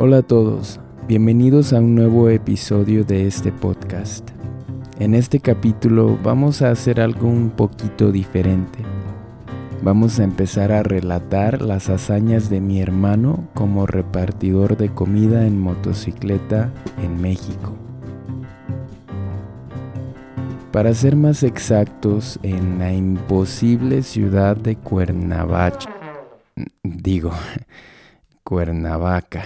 Hola a todos, bienvenidos a un nuevo episodio de este podcast. En este capítulo vamos a hacer algo un poquito diferente. Vamos a empezar a relatar las hazañas de mi hermano como repartidor de comida en motocicleta en México. Para ser más exactos, en la imposible ciudad de Cuernavaca. Digo, Cuernavaca.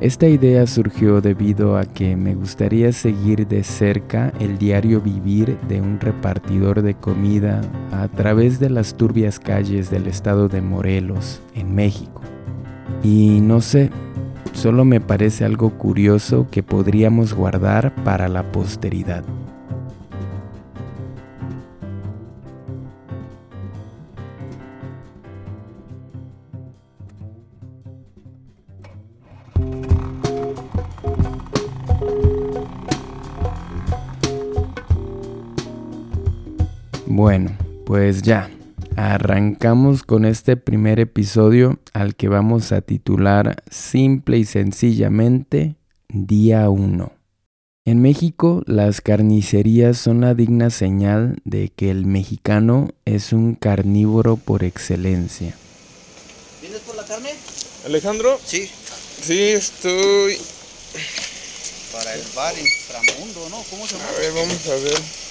Esta idea surgió debido a que me gustaría seguir de cerca el diario vivir de un repartidor de comida a través de las turbias calles del estado de Morelos, en México. Y no sé, solo me parece algo curioso que podríamos guardar para la posteridad. Bueno, pues ya, arrancamos con este primer episodio al que vamos a titular simple y sencillamente Día 1. En México, las carnicerías son la digna señal de que el mexicano es un carnívoro por excelencia. ¿Vienes por la carne? Alejandro, Sí. sí estoy. Para el bar inframundo, ¿no? ¿Cómo se llama? A ver, vamos a ver.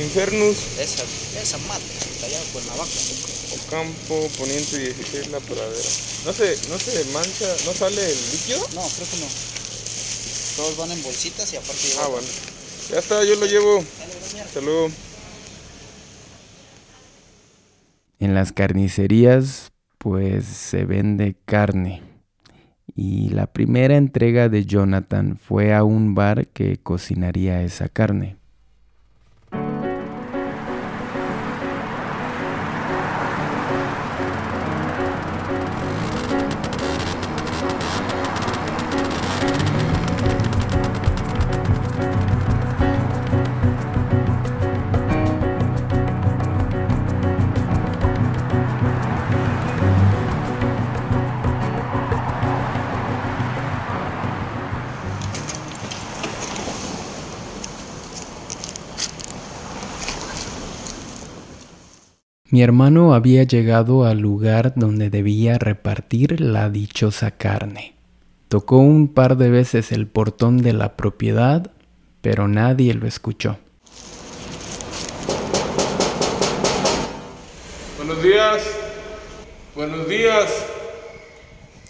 Infernus, Esa, esa madre, está allá en Cuernavaca. Ocampo, Poniente 16, La Pradera. No se, no se mancha, no sale el líquido. No, creo que no. Todos van en bolsitas y aparte llevan- Ah, bueno. Ya está, yo lo llevo. Luego. En las carnicerías, pues se vende carne. Y la primera entrega de Jonathan fue a un bar que cocinaría esa carne. Mi hermano había llegado al lugar donde debía repartir la dichosa carne. Tocó un par de veces el portón de la propiedad, pero nadie lo escuchó. Buenos días. Buenos días.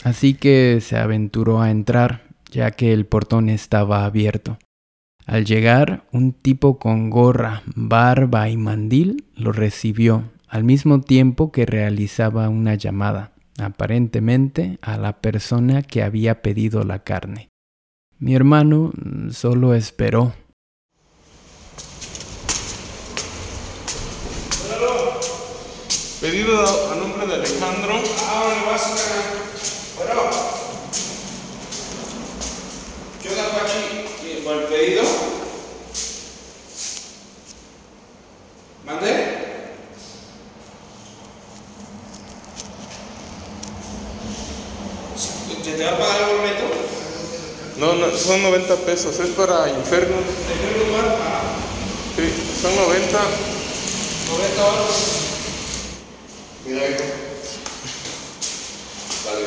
Así que se aventuró a entrar, ya que el portón estaba abierto. Al llegar, un tipo con gorra, barba y mandil lo recibió, al mismo tiempo que realizaba una llamada, aparentemente a la persona que había pedido la carne. Mi hermano solo esperó. Pedido a, nombre de Alejandro. Bueno, ¿qué onda, Pachi? ¿Con el pedido? ¿Te, te va a pagar el boleto? No, no, son 90 pesos. Es para. ¿De qué lugar? Ah, Sí, son 90. 90 baros. Mira, hijo. Vale,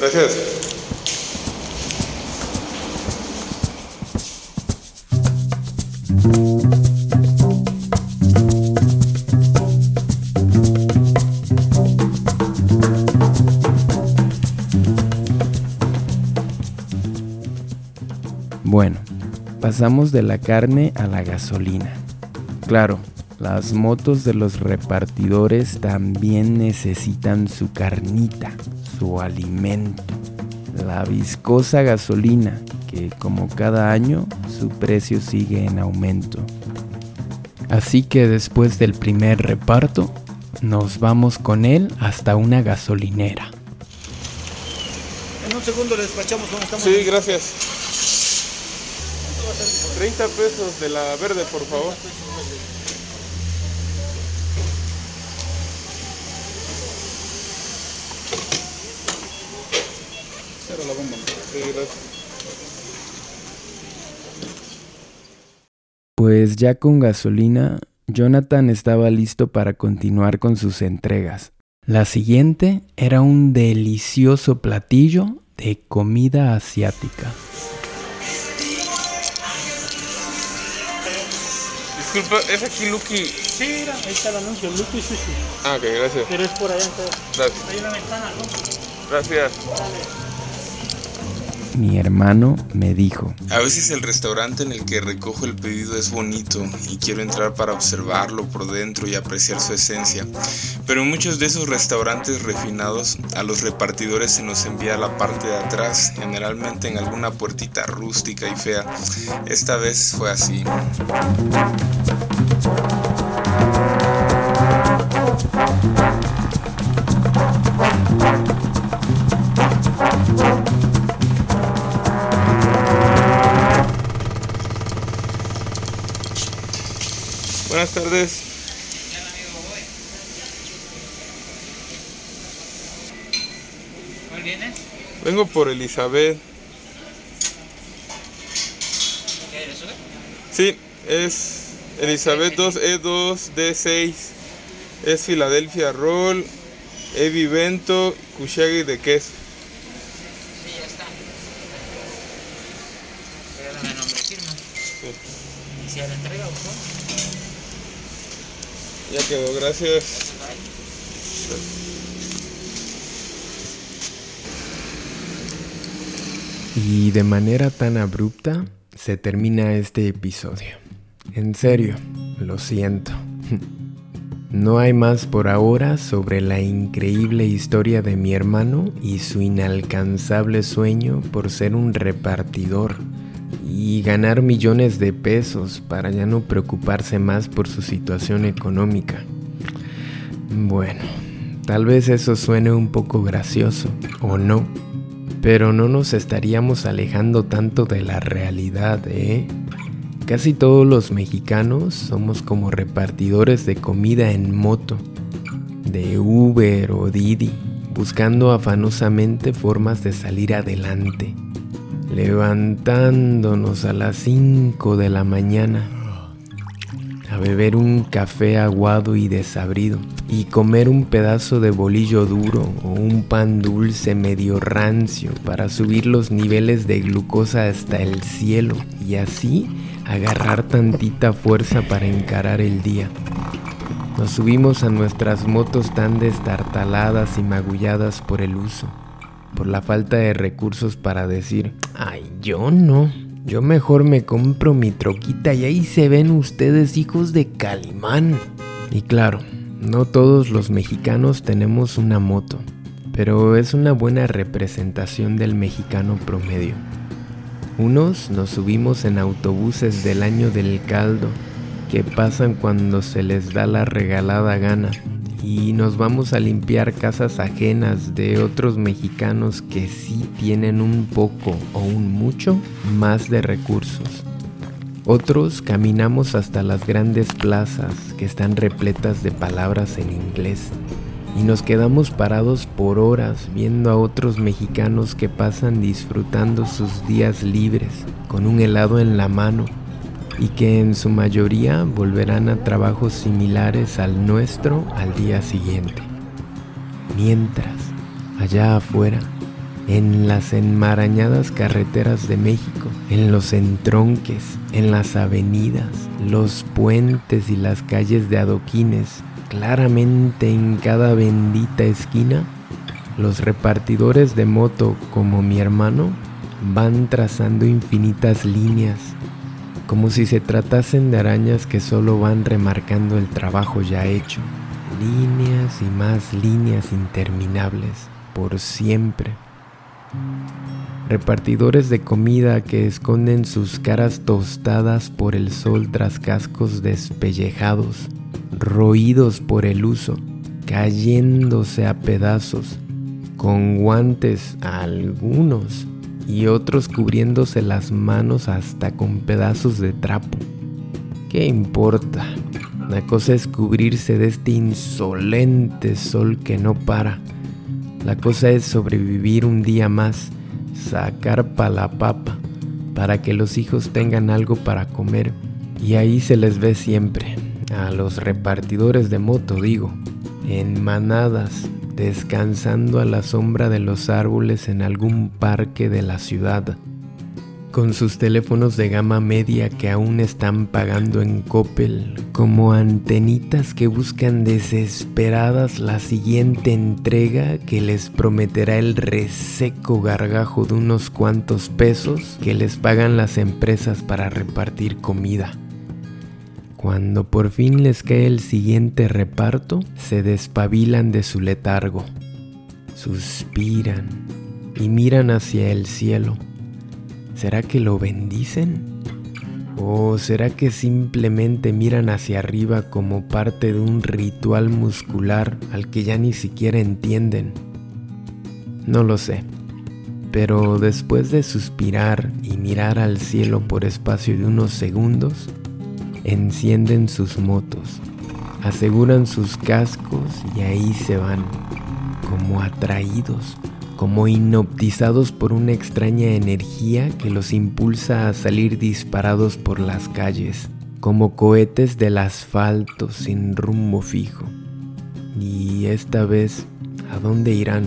gracias. Gracias. Bueno, pasamos de la carne a la gasolina. Claro, las motos de los repartidores también necesitan su carnita, su alimento. La viscosa gasolina, que como cada año su precio sigue en aumento. Así que después del primer reparto, nos vamos con él hasta una gasolinera. En un segundo le despachamos estamos. Sí, gracias. 30 pesos de la verde, por favor. La bomba. Pues ya con gasolina, Jonathan estaba listo para continuar con sus entregas. La siguiente era un delicioso platillo de comida asiática. Disculpa, ¿es aquí Lucky? Sí, mira, ahí está el anuncio, Lucky Sushi. Ah, ok, gracias. Pero es por allá, entonces. Gracias. Hay una ventana, ¿no? Gracias. Mi hermano me dijo, A veces el restaurante en el que recojo el pedido es bonito y quiero entrar para observarlo por dentro y apreciar su esencia. Pero en muchos de esos restaurantes refinados a los repartidores se nos envía la parte de atrás, generalmente en alguna puertita rústica y fea. Esta vez fue así. Buenas tardes. ¿Cuál vienes? Vengo por Elizabeth. ¿Qué eres, güey? Sí, es Elizabeth 2E2D6. Es Filadelfia Roll, Evi Bento, Kushagi de queso. Ya quedó, gracias. y de manera tan abrupta se termina este episodio. En serio, lo siento. No hay más por ahora sobre la increíble historia de mi hermano y su inalcanzable sueño por ser un repartidor y ganar millones de pesos para ya no preocuparse más por su situación económica. Bueno, tal vez eso suene un poco gracioso, o no, pero no nos estaríamos alejando tanto de la realidad, ¿eh? Casi todos los mexicanos somos como repartidores de comida en moto, de Uber o Didi, buscando afanosamente formas de salir adelante, levantándonos a las 5 de la mañana a beber un café aguado y desabrido y comer un pedazo de bolillo duro o un pan dulce medio rancio para subir los niveles de glucosa hasta el cielo y así agarrar tantita fuerza para encarar el día. Nos subimos a nuestras motos tan destartaladas y magulladas por el uso, por la falta de recursos para decir, ay, yo no, yo mejor me compro mi troquita y ahí se ven ustedes hijos de Calimán. Y claro, no todos los mexicanos tenemos una moto, pero es una buena representación del mexicano promedio. Unos nos subimos en autobuses del año del caldo, que pasan cuando se les da la regalada gana, y nos vamos a limpiar casas ajenas de otros mexicanos que sí tienen un poco o un mucho más de recursos. Otros caminamos hasta las grandes plazas que están repletas de palabras en inglés y nos quedamos parados por horas viendo a otros mexicanos que pasan disfrutando sus días libres con un helado en la mano y que en su mayoría volverán a trabajos similares al nuestro al día siguiente. Mientras, allá afuera, en las enmarañadas carreteras de México, en los entronques, en las avenidas, los puentes y las calles de adoquines, claramente en cada bendita esquina, los repartidores de moto como mi hermano van trazando infinitas líneas, como si se tratasen de arañas que solo van remarcando el trabajo ya hecho, líneas y más líneas interminables, por siempre. Repartidores de comida que esconden sus caras tostadas por el sol tras cascos despellejados, roídos por el uso, cayéndose a pedazos, con guantes algunos y otros cubriéndose las manos hasta con pedazos de trapo. ¿Qué importa? La cosa es cubrirse de este insolente sol que no para. La cosa es sobrevivir un día más, sacar pa la papa, para que los hijos tengan algo para comer. Y ahí se les ve siempre, a los repartidores de moto digo, en manadas, descansando a la sombra de los árboles en algún parque de la ciudad con sus teléfonos de gama media que aún están pagando en Coppel, como antenitas que buscan desesperadas la siguiente entrega que les prometerá el reseco gargajo de unos cuantos pesos que les pagan las empresas para repartir comida. Cuando por fin les cae el siguiente reparto, se despabilan de su letargo, suspiran y miran hacia el cielo ¿Será que lo bendicen? ¿O será que simplemente miran hacia arriba como parte de un ritual muscular al que ya ni siquiera entienden? No lo sé, pero después de suspirar y mirar al cielo por espacio de unos segundos, encienden sus motos, aseguran sus cascos y ahí se van, como atraídos como hipnotizados por una extraña energía que los impulsa a salir disparados por las calles, como cohetes del asfalto sin rumbo fijo. Y esta vez, ¿a dónde irán?